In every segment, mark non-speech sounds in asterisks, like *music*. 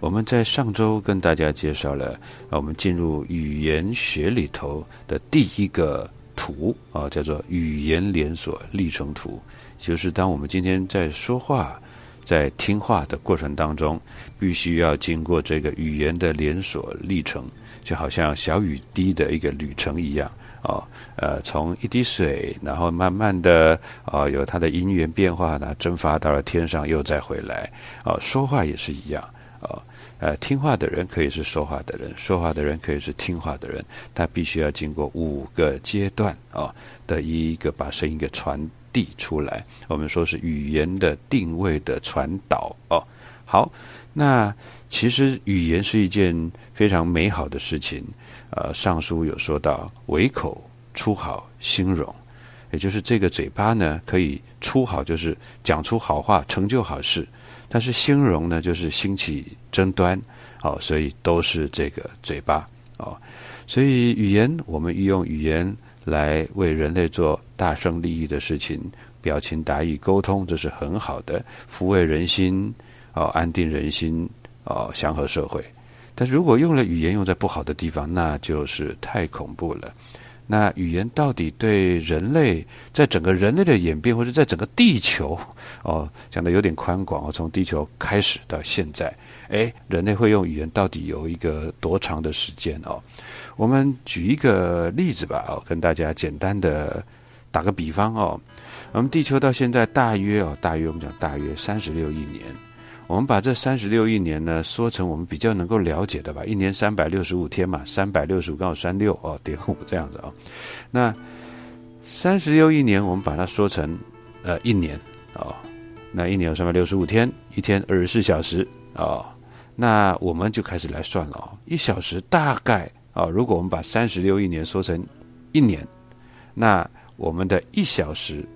我们在上周跟大家介绍了，我们进入语言学里头的第一个图啊，叫做语言连锁历程图，就是当我们今天在说话、在听话的过程当中，必须要经过这个语言的连锁历程，就好像小雨滴的一个旅程一样啊，呃，从一滴水，然后慢慢的啊，有它的因缘变化呢，蒸发到了天上，又再回来啊，说话也是一样啊。呃，听话的人可以是说话的人，说话的人可以是听话的人，他必须要经过五个阶段啊的一个把声音给传递出来。我们说是语言的定位的传导哦。好，那其实语言是一件非常美好的事情。呃，上书有说到，唯口出好心容，也就是这个嘴巴呢可以出好，就是讲出好话，成就好事。但是兴荣呢，就是兴起争端，哦，所以都是这个嘴巴，哦，所以语言，我们运用语言来为人类做大胜利益的事情，表情达意沟通，这是很好的，抚慰人心，哦，安定人心，哦，祥和社会。但如果用了语言用在不好的地方，那就是太恐怖了。那语言到底对人类在整个人类的演变，或者在整个地球，*laughs* 哦，讲的有点宽广哦，从地球开始到现在，哎，人类会用语言到底有一个多长的时间哦？我们举一个例子吧，哦，跟大家简单的打个比方哦，我们地球到现在大约哦，大约我们讲大约三十六亿年。我们把这三十六亿年呢说成我们比较能够了解的吧，一年三百六十五天嘛，三百六十五刚好三六哦点五这样子哦。那三十六亿年，我们把它说成呃一年哦，那一年有三百六十五天，一天二十四小时哦。那我们就开始来算了哦，一小时大概啊，如果我们把三十六亿年说成一年，那我们的一小时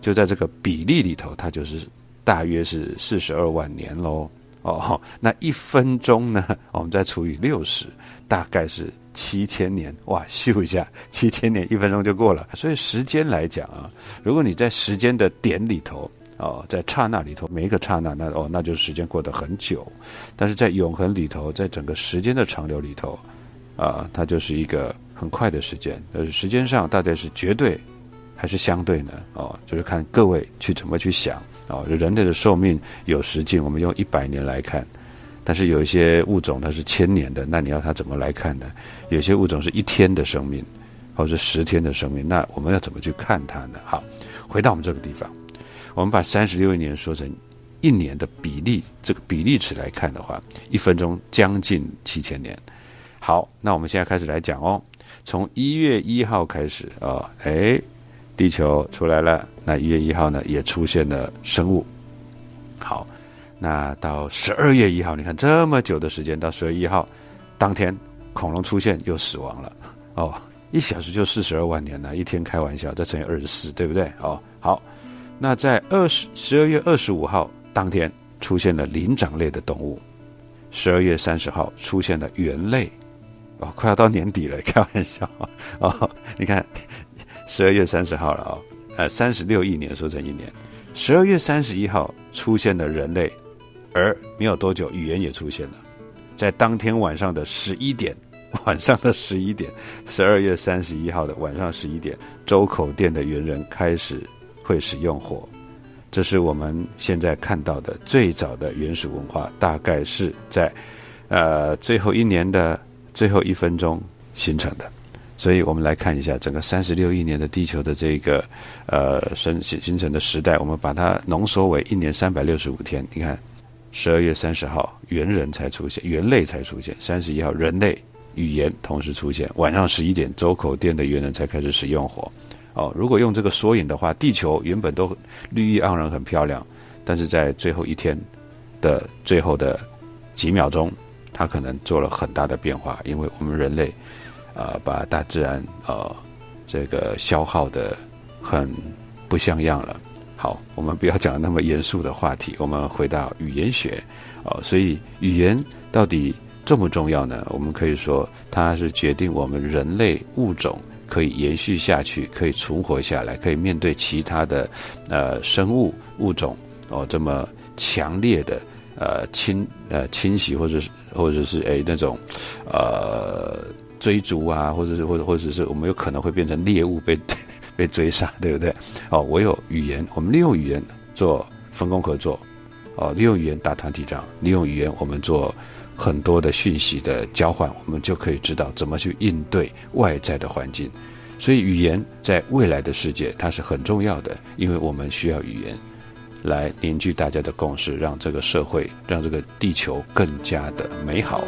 就在这个比例里头，它就是。大约是四十二万年喽，哦，那一分钟呢？*laughs* 我们再除以六十，大概是七千年。哇，咻一下，七千年一分钟就过了。所以时间来讲啊，如果你在时间的点里头，哦，在刹那里头，每一个刹那，那哦，那就是时间过得很久。但是在永恒里头，在整个时间的长流里头，啊，它就是一个很快的时间。呃，时间上大概是绝对还是相对呢？哦，就是看各位去怎么去想。哦，人类的寿命有时尽，我们用一百年来看，但是有一些物种它是千年的，那你要它怎么来看呢？有些物种是一天的生命，或者十天的生命，那我们要怎么去看它呢？好，回到我们这个地方，我们把三十六亿年说成一年的比例，这个比例尺来看的话，一分钟将近七千年。好，那我们现在开始来讲哦，从一月一号开始啊，哎。地球出来了，那一月一号呢，也出现了生物。好，那到十二月一号，你看这么久的时间，到十二月一号当天，恐龙出现又死亡了。哦，一小时就四十二万年了，一天开玩笑，再乘以二十四，对不对？哦，好，那在二十十二月二十五号当天出现了灵长类的动物，十二月三十号出现了猿类，哦，快要到年底了，开玩笑哦，你看十二月三十号了啊，呃，三十六亿年说成一年，十二月三十一号出现了人类，而没有多久语言也出现了，在当天晚上的十一点。*laughs* 晚上的十一点，十二月三十一号的晚上十一点，周口店的猿人开始会使用火，这是我们现在看到的最早的原始文化，大概是在呃最后一年的最后一分钟形成的。所以我们来看一下整个三十六亿年的地球的这个呃生形形成的时代，我们把它浓缩为一年三百六十五天。你看，十二月三十号猿人才出现，猿类才出现，三十一号人类。语言同时出现，晚上十一点，周口店的猿人才开始使用火。哦，如果用这个缩影的话，地球原本都绿意盎然，很漂亮，但是在最后一天的最后的几秒钟，它可能做了很大的变化，因为我们人类啊，把大自然呃这个消耗的很不像样了。好，我们不要讲那么严肃的话题，我们回到语言学。哦，所以语言到底？重不重要呢？我们可以说，它是决定我们人类物种可以延续下去、可以存活下来、可以面对其他的呃生物物种哦这么强烈的呃侵呃侵袭，或者是或者是诶那种呃追逐啊，或者是或者或者是我们有可能会变成猎物被 *laughs* 被追杀，对不对？哦，我有语言，我们利用语言做分工合作，哦，利用语言打团体仗，利用语言我们做。很多的讯息的交换，我们就可以知道怎么去应对外在的环境。所以，语言在未来的世界它是很重要的，因为我们需要语言来凝聚大家的共识，让这个社会、让这个地球更加的美好。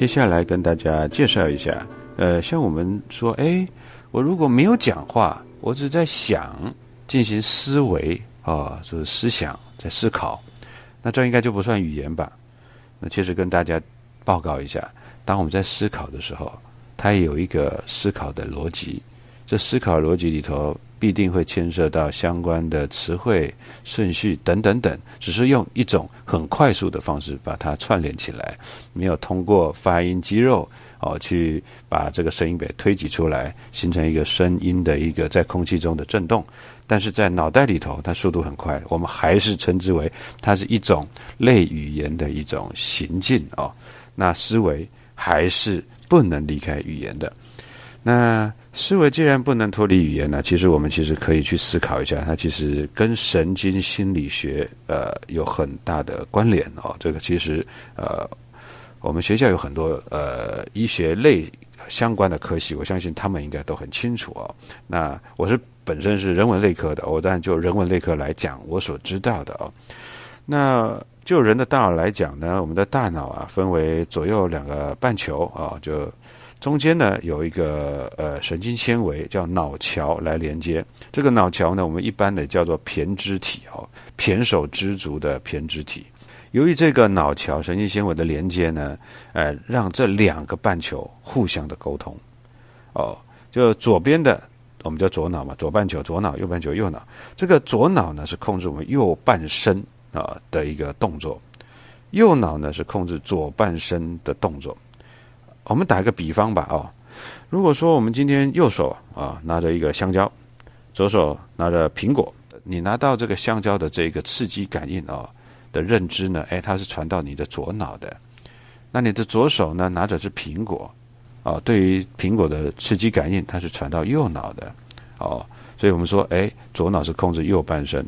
接下来跟大家介绍一下，呃，像我们说，哎。我如果没有讲话，我只在想，进行思维啊，就是思想在思考，那这应该就不算语言吧？那其实跟大家报告一下，当我们在思考的时候，它有一个思考的逻辑，这思考逻辑里头必定会牵涉到相关的词汇顺序等等等，只是用一种很快速的方式把它串联起来，没有通过发音肌肉。哦，去把这个声音给推挤出来，形成一个声音的一个在空气中的震动。但是在脑袋里头，它速度很快，我们还是称之为它是一种类语言的一种行进哦。那思维还是不能离开语言的。那思维既然不能脱离语言呢，其实我们其实可以去思考一下，它其实跟神经心理学呃有很大的关联哦。这个其实呃。我们学校有很多呃医学类相关的科系，我相信他们应该都很清楚哦。那我是本身是人文类科的，我当然就人文类科来讲我所知道的哦。那就人的大脑来讲呢，我们的大脑啊分为左右两个半球啊，就中间呢有一个呃神经纤维叫脑桥来连接。这个脑桥呢，我们一般的叫做胼胝体哦，胼手胝足的胼胝体。由于这个脑桥神经纤维的连接呢，呃，让这两个半球互相的沟通，哦，就左边的我们叫左脑嘛，左半球左脑，右半球右脑。这个左脑呢是控制我们右半身啊的一个动作，右脑呢是控制左半身的动作。我们打一个比方吧，哦，如果说我们今天右手啊拿着一个香蕉，左手拿着苹果，你拿到这个香蕉的这个刺激感应哦。的认知呢？哎，它是传到你的左脑的。那你的左手呢，拿着是苹果，哦，对于苹果的刺激感应，它是传到右脑的，哦，所以我们说，哎，左脑是控制右半身，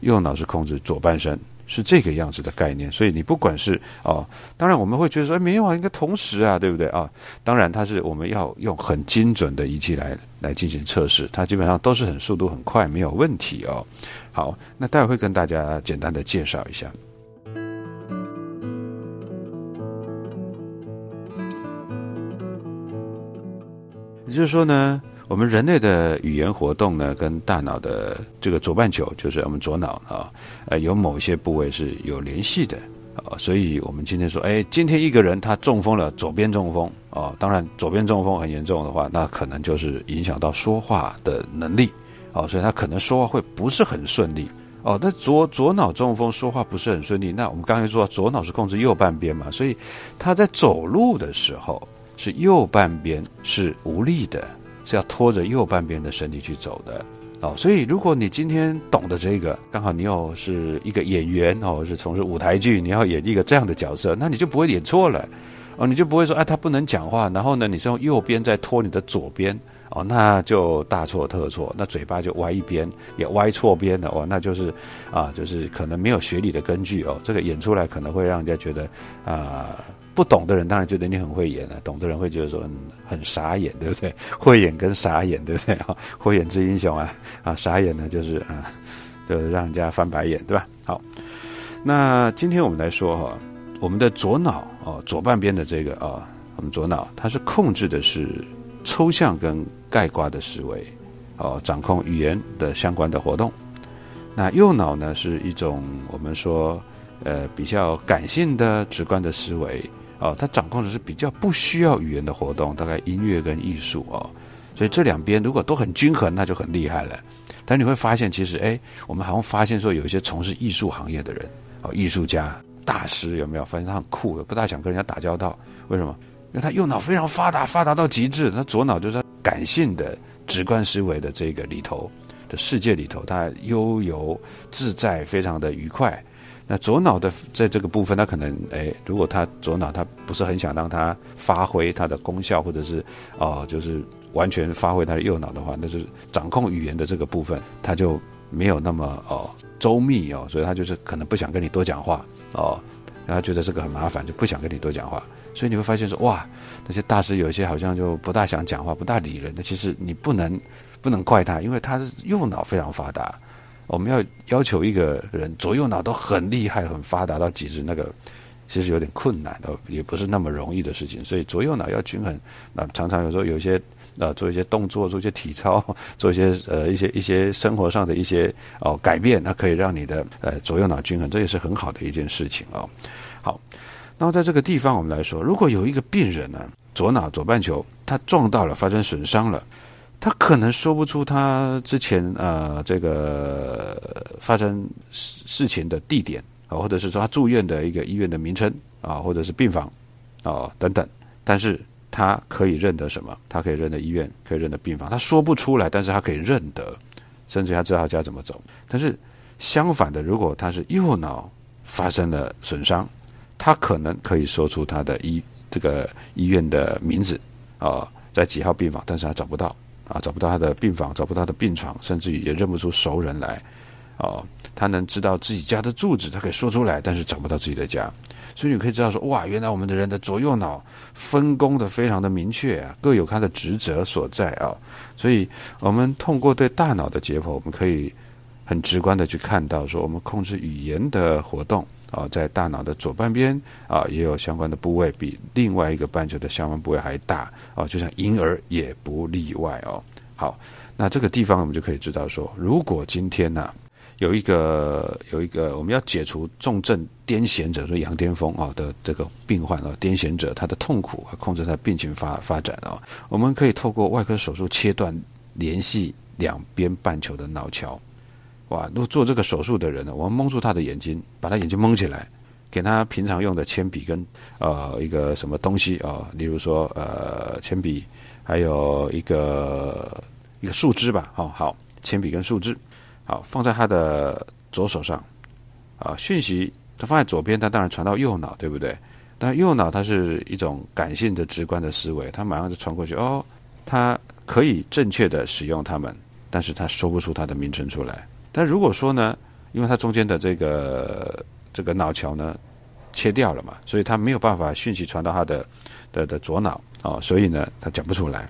右脑是控制左半身。是这个样子的概念，所以你不管是哦，当然我们会觉得说，哎，没有啊，应该同时啊，对不对啊？当然，它是我们要用很精准的仪器来来进行测试，它基本上都是很速度很快，没有问题哦。好，那待会会跟大家简单的介绍一下。也就是说呢，我们人类的语言活动呢，跟大脑的这个左半球，就是我们左脑啊，呃，有某一些部位是有联系的啊。所以，我们今天说，哎，今天一个人他中风了，左边中风啊。当然，左边中风很严重的话，那可能就是影响到说话的能力哦，所以他可能说话会不是很顺利哦。那左左脑中风，说话不是很顺利。那我们刚才说，左脑是控制右半边嘛，所以他在走路的时候是右半边是无力的。是要拖着右半边的身体去走的。哦，所以如果你今天懂得这个，刚好你又是一个演员哦，是从事舞台剧，你要演一个这样的角色，那你就不会演错了。哦，你就不会说啊他不能讲话，然后呢你是用右边在拖你的左边。哦，那就大错特错，那嘴巴就歪一边，也歪错边了。哦，那就是啊，就是可能没有学理的根据哦，这个演出来可能会让人家觉得啊。不懂的人当然觉得你很会演了，懂的人会觉得说很傻眼，对不对？*laughs* 会演跟傻眼，对不对？哈，会演之英雄啊，啊，傻眼呢就是啊，就是让人家翻白眼，对吧？好，那今天我们来说哈，我们的左脑哦，左半边的这个啊，我们左脑它是控制的是抽象跟概括的思维，哦，掌控语言的相关的活动。那右脑呢是一种我们说呃比较感性的直观的思维。哦，它掌控的是比较不需要语言的活动，大概音乐跟艺术哦，所以这两边如果都很均衡，那就很厉害了。但你会发现，其实哎，我们好像发现说，有一些从事艺术行业的人，哦，艺术家、大师有没有发现他很酷，不大想跟人家打交道？为什么？因为他右脑非常发达，发达到极致，他左脑就是感性的、直观思维的这个里头的世界里头，他悠游自在，非常的愉快。那左脑的在这个部分，他可能诶，如果他左脑他不是很想让他发挥它的功效，或者是哦，就是完全发挥他的右脑的话，那就是掌控语言的这个部分，他就没有那么哦周密哦，所以他就是可能不想跟你多讲话哦，然后觉得这个很麻烦，就不想跟你多讲话。所以你会发现说，哇，那些大师有一些好像就不大想讲话，不大理人。那其实你不能不能怪他，因为他的右脑非常发达。我们要要求一个人左右脑都很厉害、很发达到极致，那个其实有点困难的，也不是那么容易的事情。所以左右脑要均衡，那常常有时候有一些呃做一些动作、做一些体操、做一些呃一些一些生活上的一些哦改变，那可以让你的呃左右脑均衡，这也是很好的一件事情哦。好，那么在这个地方我们来说，如果有一个病人呢，左脑左半球他撞到了，发生损伤了。他可能说不出他之前呃这个发生事事情的地点啊，或者是说他住院的一个医院的名称啊，或者是病房啊等等，但是他可以认得什么？他可以认得医院，可以认得病房。他说不出来，但是他可以认得，甚至他知道他家怎么走。但是相反的，如果他是右脑发生了损伤，他可能可以说出他的医这个医院的名字啊，在几号病房，但是他找不到。啊，找不到他的病房，找不到他的病床，甚至于也认不出熟人来。哦，他能知道自己家的住址，他可以说出来，但是找不到自己的家。所以你可以知道说，哇，原来我们的人的左右脑分工的非常的明确啊，各有他的职责所在啊。所以我们通过对大脑的解剖，我们可以很直观的去看到说，我们控制语言的活动。啊，在大脑的左半边啊，也有相关的部位，比另外一个半球的相关部位还大啊，就像婴儿也不例外哦。好，那这个地方我们就可以知道说，如果今天呢，有一个有一个我们要解除重症癫痫者，说羊癫疯啊的这个病患啊，癫痫者他的痛苦啊，控制他病情发发展啊，我们可以透过外科手术切断联系两边半球的脑桥。哇！如果做这个手术的人呢，我们蒙住他的眼睛，把他眼睛蒙起来，给他平常用的铅笔跟呃一个什么东西啊，例如说呃铅笔，还有一个一个树枝吧，好好铅笔跟树枝，好放在他的左手上啊，讯息他放在左边，他当然传到右脑，对不对？但右脑它是一种感性的、直观的思维，他马上就传过去哦，他可以正确的使用它们，但是他说不出它的名称出来。但如果说呢，因为它中间的这个这个脑桥呢切掉了嘛，所以它没有办法讯息传到他的的的左脑啊，所以呢他讲不出来。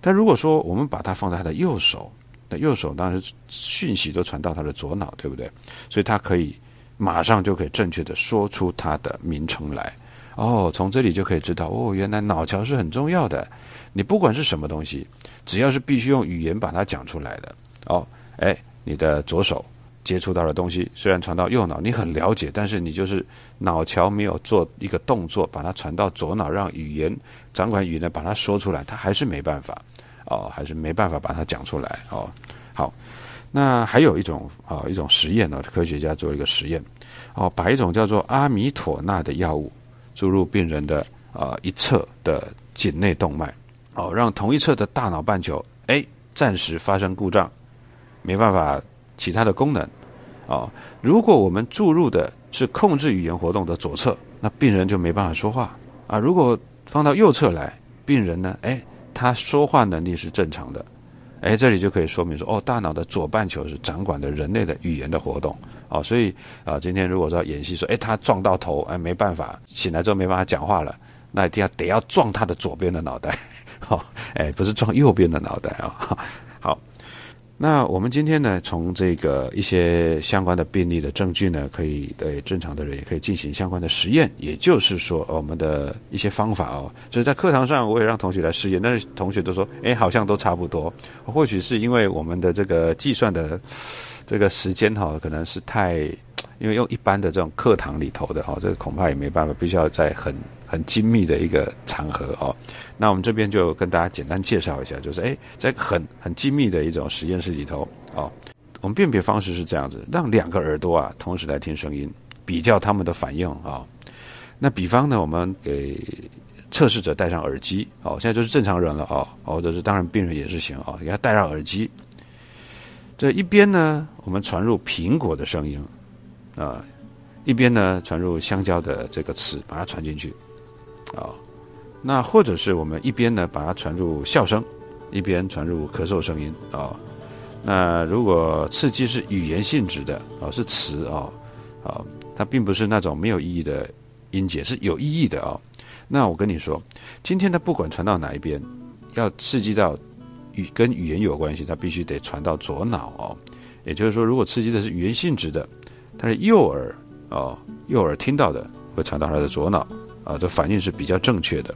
但如果说我们把它放在他的右手，那右手当然讯息都传到他的左脑，对不对？所以他可以马上就可以正确的说出它的名称来。哦，从这里就可以知道，哦，原来脑桥是很重要的。你不管是什么东西，只要是必须用语言把它讲出来的，哦，哎，你的左手接触到的东西虽然传到右脑，你很了解，但是你就是脑桥没有做一个动作，把它传到左脑，让语言掌管语言把它说出来，它还是没办法，哦，还是没办法把它讲出来，哦，好，那还有一种啊，一种实验呢，科学家做一个实验，哦，把一种叫做阿米妥钠的药物注入病人的啊一侧的颈内动脉。哦，让同一侧的大脑半球，哎，暂时发生故障，没办法其他的功能。哦，如果我们注入的是控制语言活动的左侧，那病人就没办法说话啊。如果放到右侧来，病人呢，哎，他说话能力是正常的。哎，这里就可以说明说，哦，大脑的左半球是掌管的人类的语言的活动。哦，所以啊，今天如果说演戏说，哎，他撞到头，哎，没办法，醒来之后没办法讲话了，那一定要得要撞他的左边的脑袋。好，*laughs* 哎，不是撞右边的脑袋啊。好，那我们今天呢，从这个一些相关的病例的证据呢，可以对正常的人也可以进行相关的实验。也就是说，我们的一些方法哦，就是在课堂上我也让同学来试验，但是同学都说，哎，好像都差不多。或许是因为我们的这个计算的这个时间哈，可能是太，因为用一般的这种课堂里头的哈，这个恐怕也没办法，必须要在很。很精密的一个场合哦，那我们这边就跟大家简单介绍一下，就是哎，在很很精密的一种实验室里头哦，我们辨别方式是这样子，让两个耳朵啊同时来听声音，比较他们的反应啊。那比方呢，我们给测试者戴上耳机哦，现在就是正常人了哦，或者是当然病人也是行啊，给他戴上耳机。这一边呢，我们传入苹果的声音啊，一边呢传入香蕉的这个词，把它传进去。啊，那或者是我们一边呢把它传入笑声，一边传入咳嗽声音啊。那如果刺激是语言性质的啊，是词啊，啊，它并不是那种没有意义的音节，是有意义的啊。那我跟你说，今天它不管传到哪一边，要刺激到语跟语言有关系，它必须得传到左脑哦。也就是说，如果刺激的是语言性质的，它是右耳哦，右耳听到的会传到它的左脑。啊，这反应是比较正确的，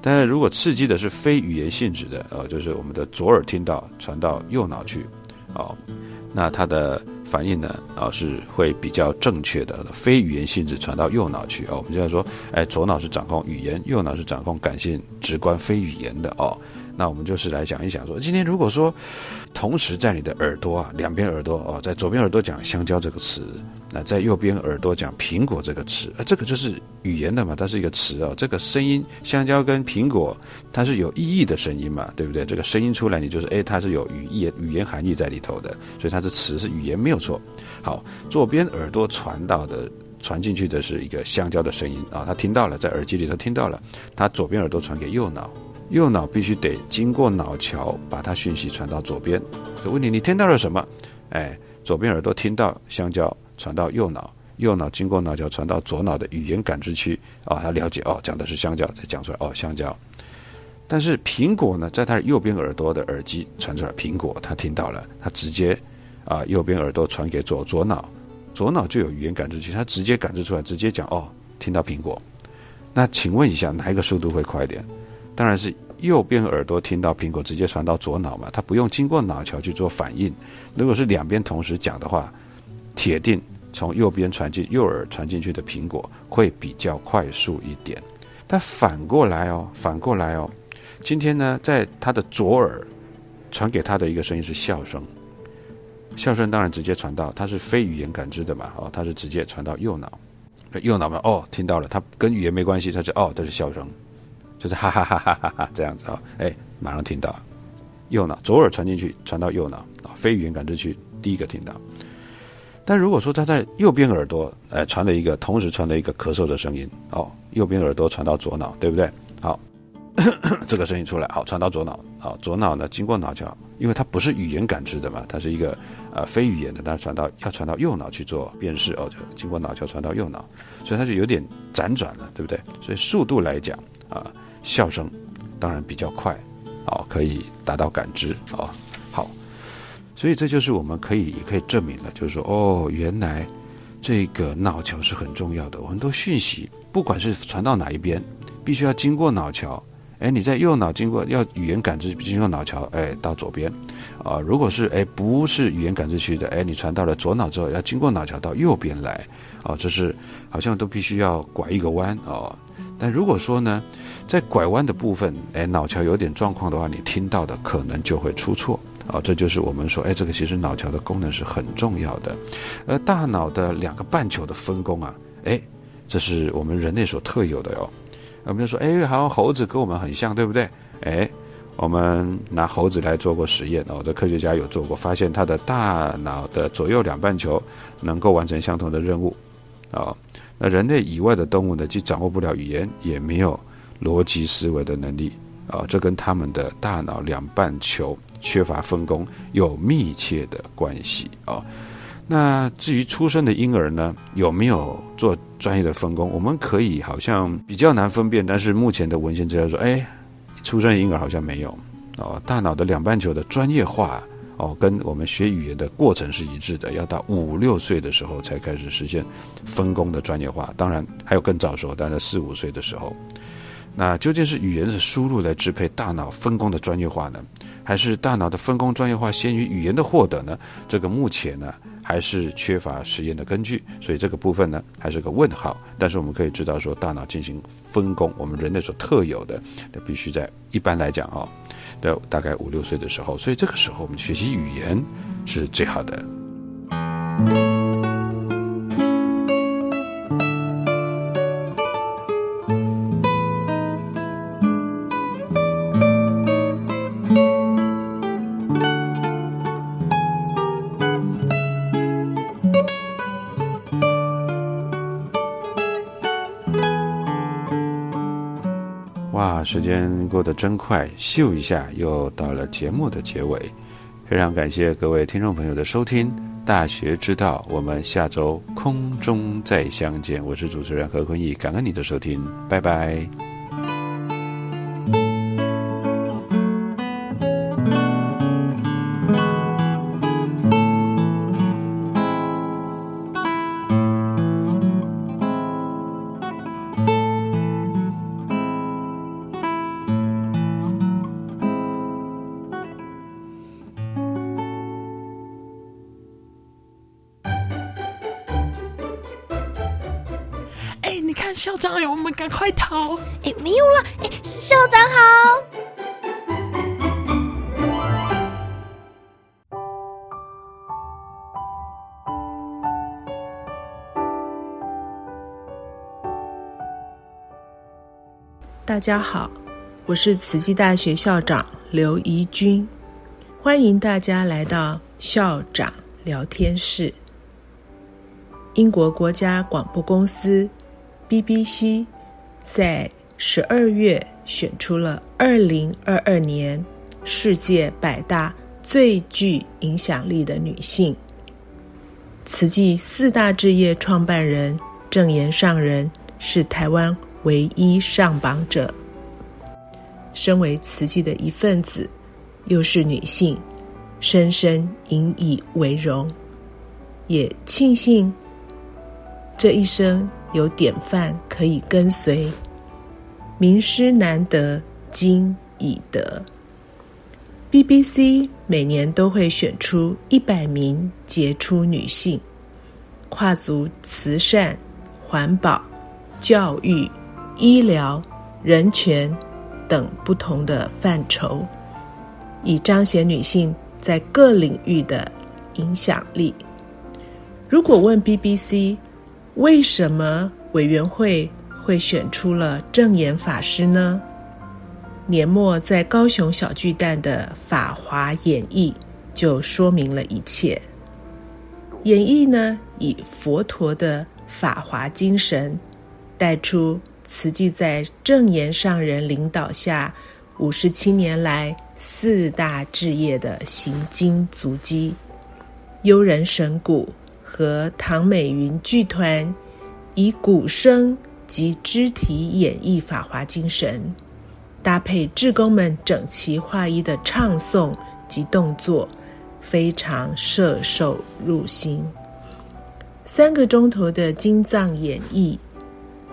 但是如果刺激的是非语言性质的，呃，就是我们的左耳听到传到右脑去，哦，那它的反应呢，啊，是会比较正确的，非语言性质传到右脑去，哦，我们就要说，哎，左脑是掌控语言，右脑是掌控感性、直观、非语言的，哦，那我们就是来讲一讲，说今天如果说同时在你的耳朵啊，两边耳朵哦，在左边耳朵讲香蕉这个词。那在右边耳朵讲苹果这个词，啊，这个就是语言的嘛，它是一个词哦。这个声音，香蕉跟苹果，它是有意义的声音嘛，对不对？这个声音出来，你就是哎，它是有语义、语言含义在里头的，所以它是词，是语言没有错。好，左边耳朵传到的、传进去的是一个香蕉的声音啊，他听到了，在耳机里头听到了，他左边耳朵传给右脑，右脑必须得经过脑桥把它讯息传到左边。问你，你听到了什么？哎，左边耳朵听到香蕉。传到右脑，右脑经过脑桥传到左脑的语言感知区啊，他了解哦，讲的是香蕉，再讲出来哦，香蕉。但是苹果呢，在他右边耳朵的耳机传出来，苹果他听到了，他直接啊，右边耳朵传给左左脑，左脑就有语言感知区，他直接感知出来，直接讲哦，听到苹果。那请问一下，哪一个速度会快一点？当然是右边耳朵听到苹果，直接传到左脑嘛，他不用经过脑桥去做反应。如果是两边同时讲的话。铁定从右边传进右耳传进去的苹果会比较快速一点，但反过来哦，反过来哦，今天呢，在他的左耳传给他的一个声音是笑声，笑声当然直接传到，它是非语言感知的嘛，哦，它是直接传到右脑，右脑嘛，哦，听到了，它跟语言没关系，它是哦，这是笑声，就是哈哈哈哈哈哈这样子啊，哎，马上听到，右脑左耳传进去传到右脑啊，非语言感知区第一个听到。但如果说他在右边耳朵，哎，传了一个，同时传了一个咳嗽的声音，哦，右边耳朵传到左脑，对不对？好，*coughs* 这个声音出来，好，传到左脑，好，左脑呢，经过脑桥，因为它不是语言感知的嘛，它是一个呃非语言的，但是传到要传到右脑去做辨识，哦，就经过脑桥传到右脑，所以它就有点辗转了，对不对？所以速度来讲啊，笑声当然比较快，哦，可以达到感知，哦。所以这就是我们可以也可以证明了，就是说，哦，原来这个脑桥是很重要的。很多讯息，不管是传到哪一边，必须要经过脑桥，哎，你在右脑经过要语言感知经过脑桥，哎，到左边，啊，如果是哎不是语言感知区的，哎，你传到了左脑之后，要经过脑桥到右边来，啊，这是好像都必须要拐一个弯哦。但如果说呢，在拐弯的部分，哎，脑桥有点状况的话，你听到的可能就会出错，啊，这就是我们说，哎，这个其实脑桥的功能是很重要的，而大脑的两个半球的分工啊，哎，这是我们人类所特有的哟。我们就说，哎，好像猴子跟我们很像，对不对？哎，我们拿猴子来做过实验哦，这科学家有做过，发现它的大脑的左右两半球能够完成相同的任务，啊，那人类以外的动物呢，既掌握不了语言，也没有逻辑思维的能力，啊，这跟他们的大脑两半球缺乏分工有密切的关系啊。那至于出生的婴儿呢，有没有做专业的分工？我们可以好像比较难分辨，但是目前的文献资料说，哎，出生婴儿好像没有哦。大脑的两半球的专业化哦，跟我们学语言的过程是一致的，要到五六岁的时候才开始实现分工的专业化。当然还有更早时候，但是四五岁的时候，那究竟是语言的输入来支配大脑分工的专业化呢，还是大脑的分工专业化先于语言的获得呢？这个目前呢？还是缺乏实验的根据，所以这个部分呢还是个问号。但是我们可以知道说，大脑进行分工，我们人类所特有的，那必须在一般来讲哦，的大概五六岁的时候，所以这个时候我们学习语言是最好的。时间过得真快，咻一下又到了节目的结尾。非常感谢各位听众朋友的收听，《大学之道》，我们下周空中再相见。我是主持人何坤义，感恩你的收听，拜拜。校长，哎，我们赶快逃！哎，没有了，哎，校长好。大家好，我是慈济大学校长刘怡君，欢迎大家来到校长聊天室。英国国家广播公司。BBC 在十二月选出了二零二二年世界百大最具影响力的女性。慈济四大置业创办人郑言上人是台湾唯一上榜者。身为慈济的一份子，又是女性，深深引以为荣，也庆幸这一生。有典范可以跟随，名师难得今已得。BBC 每年都会选出一百名杰出女性，跨足慈善、环保、教育、医疗、人权等不同的范畴，以彰显女性在各领域的影响力。如果问 BBC？为什么委员会会选出了正言法师呢？年末在高雄小巨蛋的《法华演义》就说明了一切。演义呢，以佛陀的法华精神，带出慈济在正言上人领导下五十七年来四大置业的行经足迹，悠人神鼓。和唐美云剧团以鼓声及肢体演绎《法华精神》，搭配志工们整齐划一的唱诵及动作，非常摄受入心。三个钟头的经藏演绎，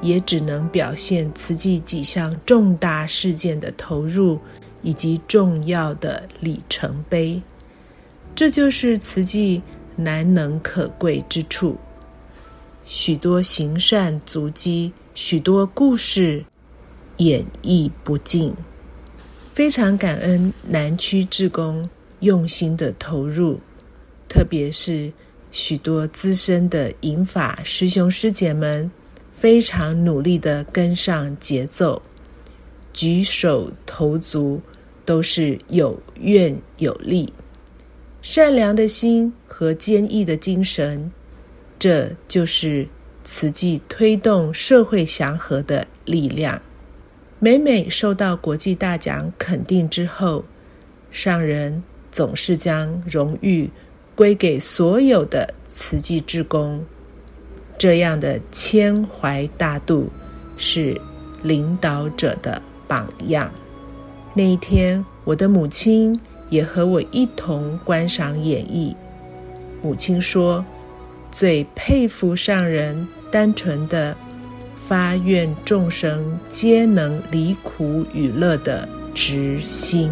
也只能表现慈济几项重大事件的投入以及重要的里程碑。这就是慈济难能可贵之处。许多行善足迹，许多故事，演绎不尽。非常感恩南区志工用心的投入，特别是许多资深的引法师兄师姐们，非常努力的跟上节奏，举手投足都是有愿有力，善良的心和坚毅的精神。这就是慈济推动社会祥和的力量。每每受到国际大奖肯定之后，上人总是将荣誉归给所有的慈济志工。这样的谦怀大度，是领导者的榜样。那一天，我的母亲也和我一同观赏演绎。母亲说。最佩服上人单纯的发愿众生皆能离苦与乐的直心，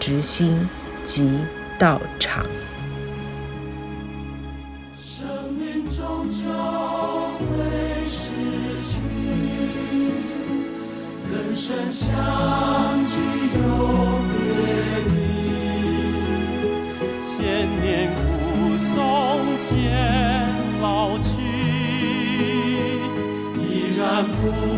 执心即道场。人生相聚有 you.